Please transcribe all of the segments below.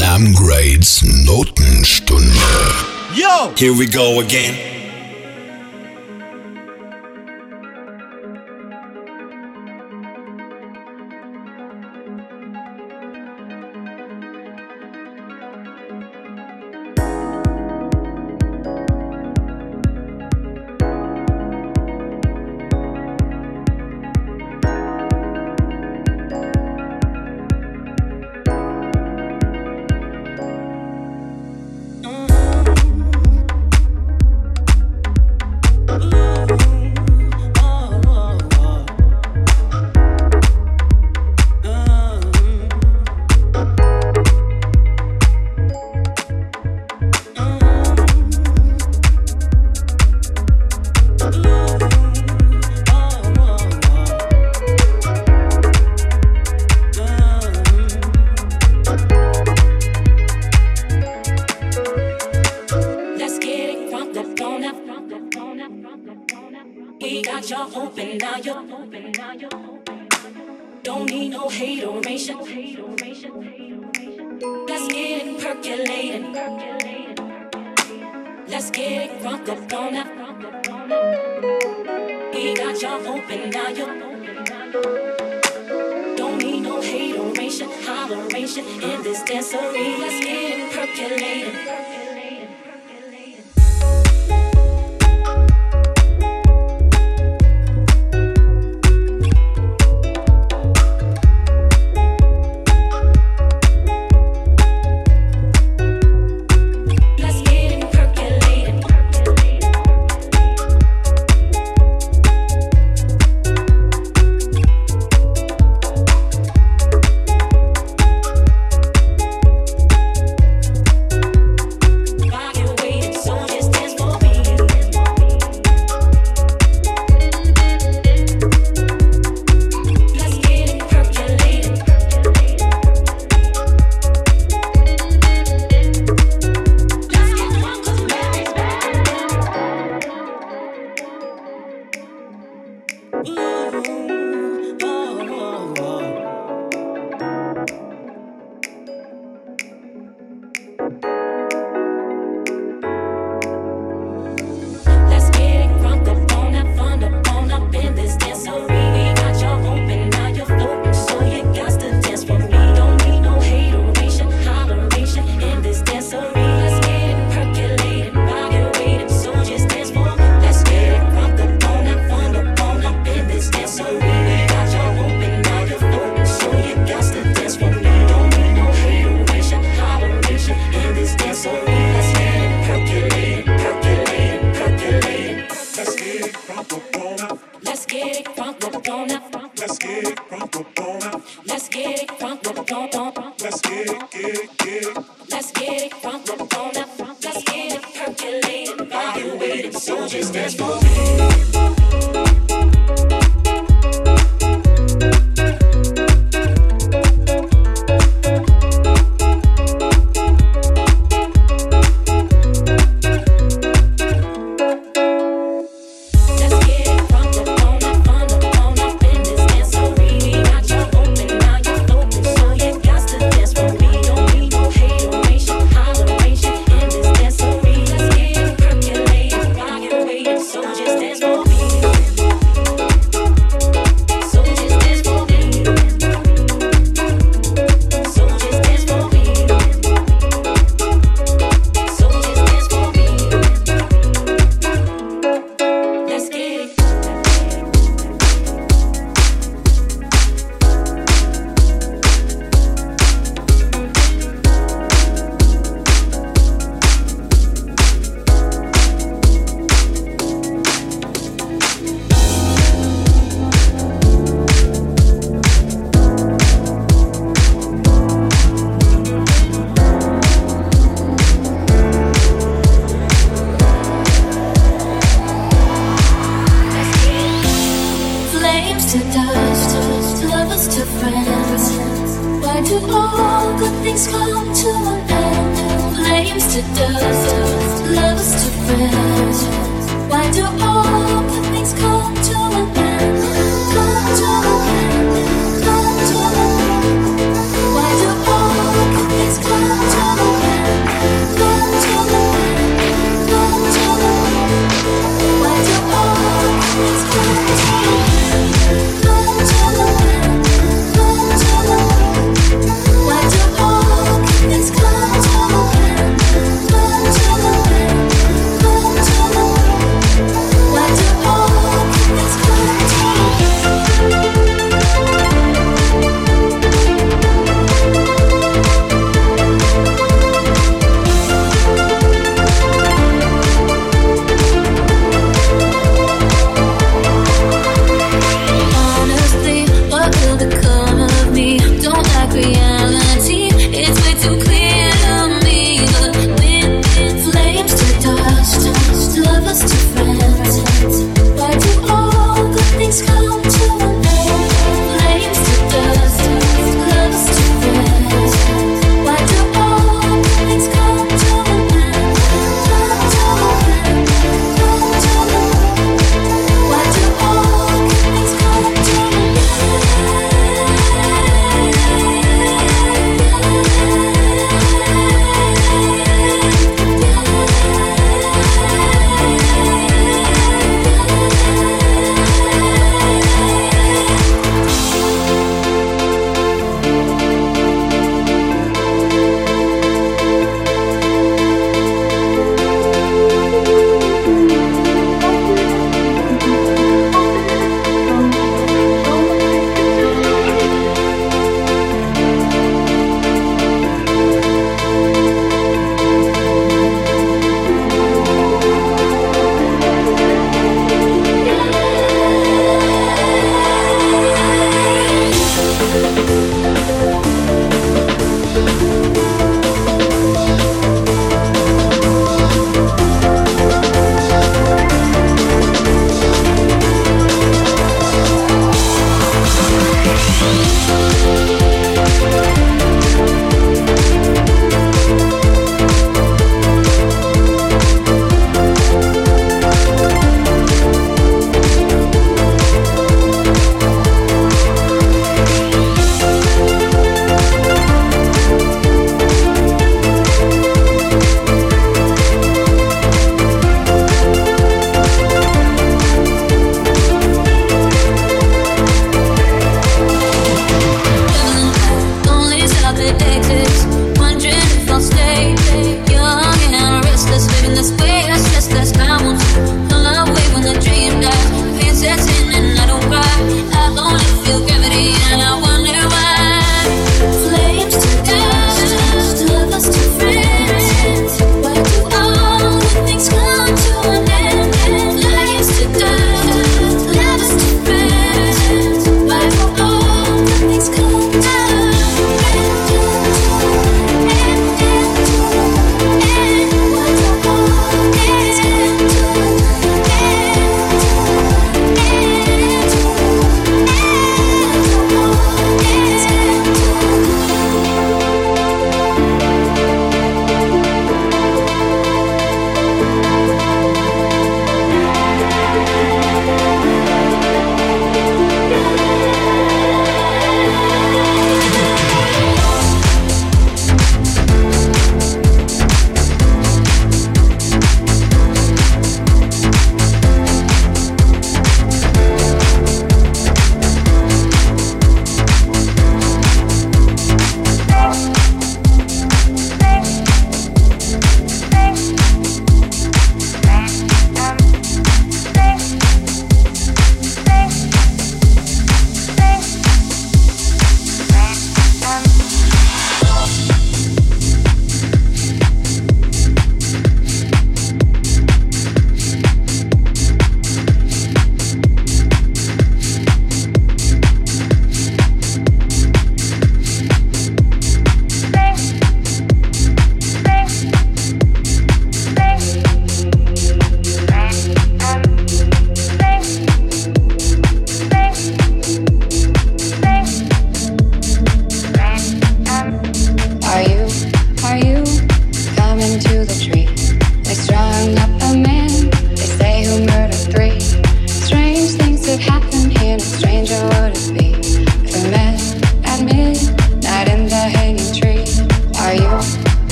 Sam Grades Notenstunde. Yo! Here we go again.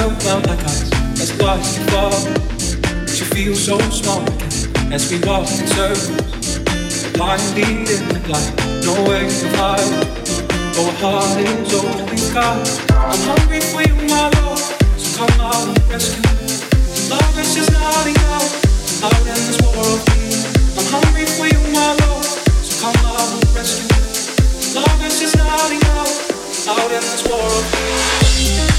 fell down like ice as watched you fall. But you feel so small again as we walk in circles. Blinding in the light, no way to hide. Oh, heart is open, God. I'm hungry for you, my love, So come out and rescue. me. Love is just not enough. Out in this world. I'm hungry for you, my love, So come out and rescue. me. Love is just not enough. Out in this world.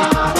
Bye.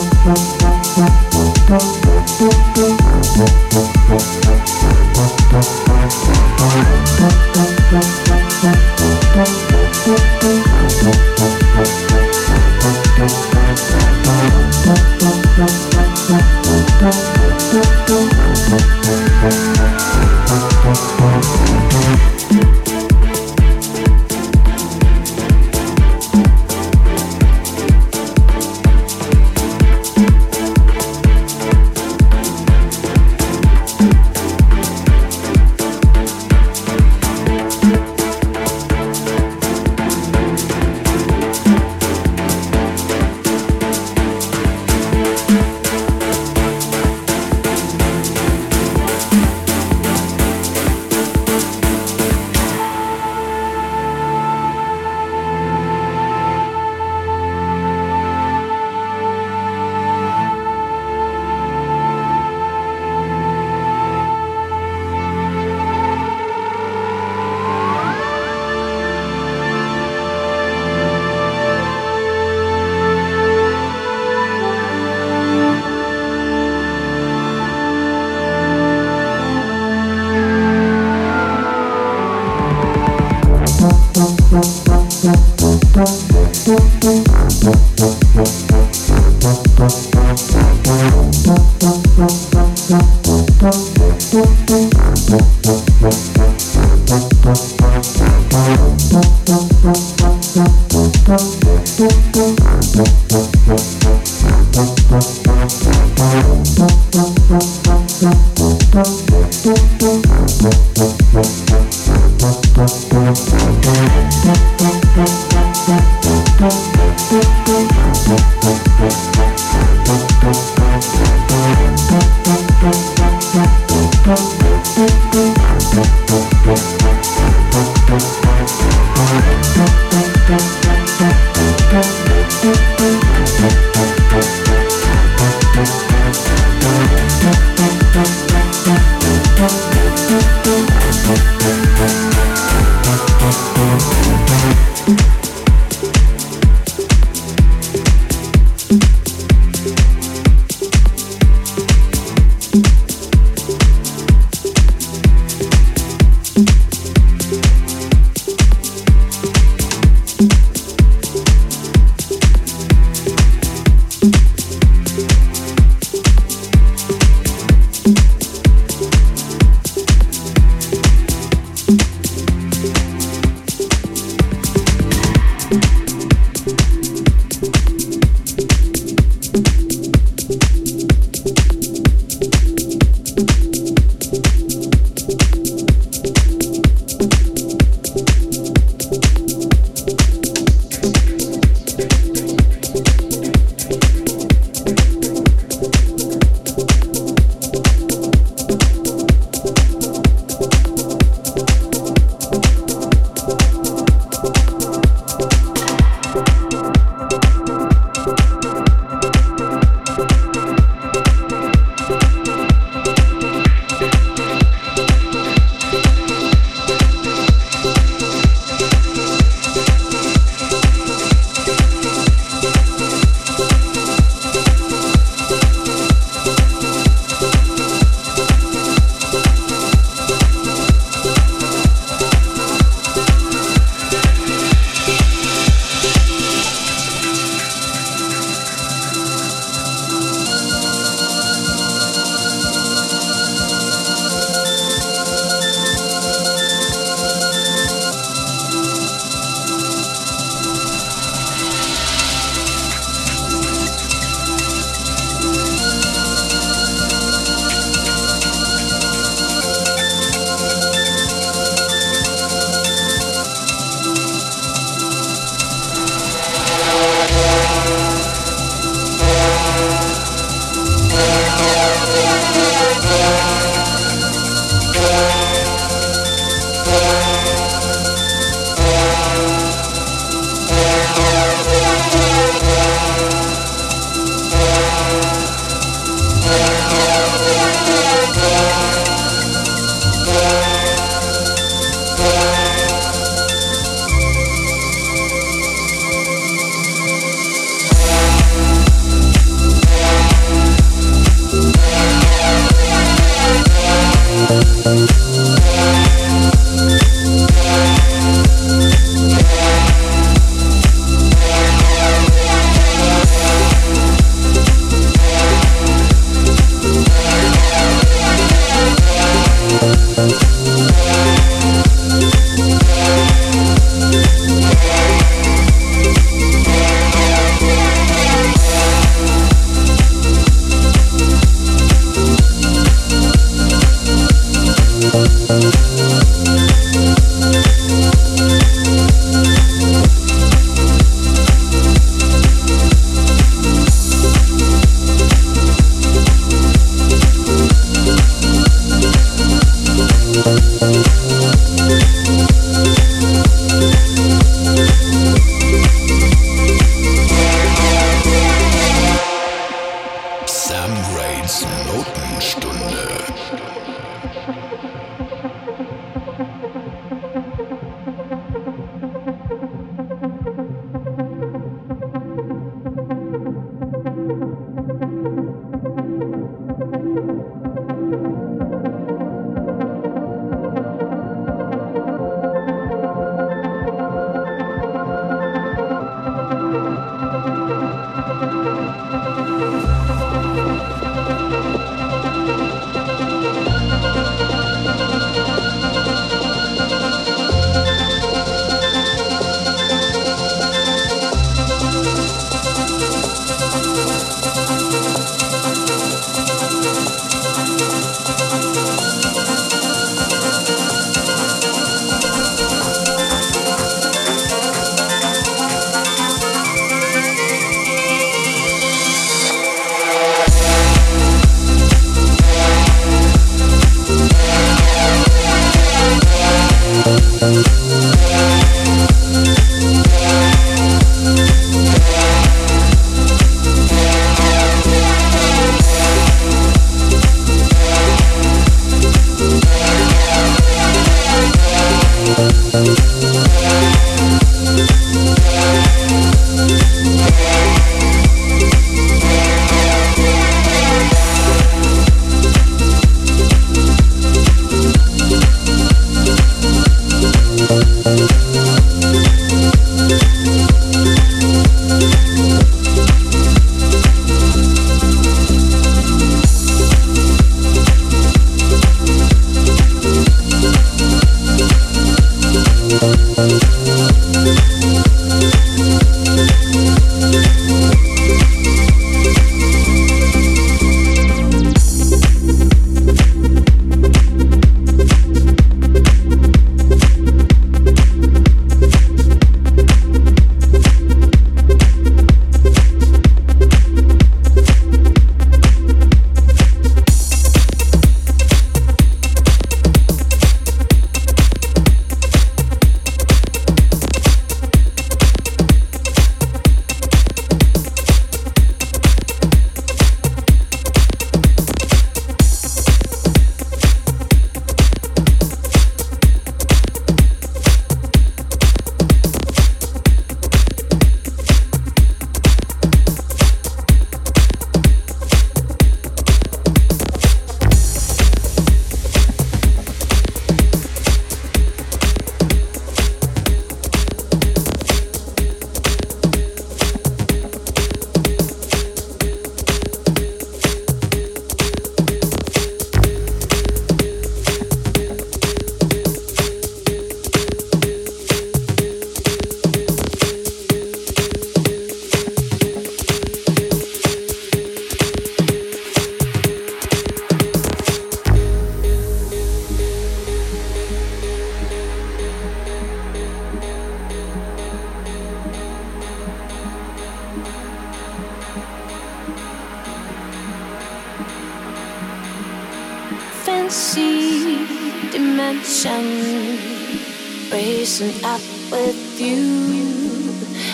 Intention, racing up with you.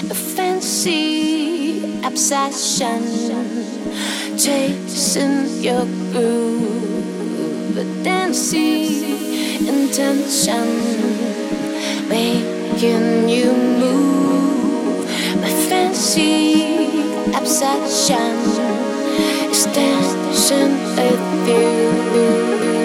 A fancy obsession, chasing your groove. A dancing intention, making you move. My fancy obsession is dancing with you.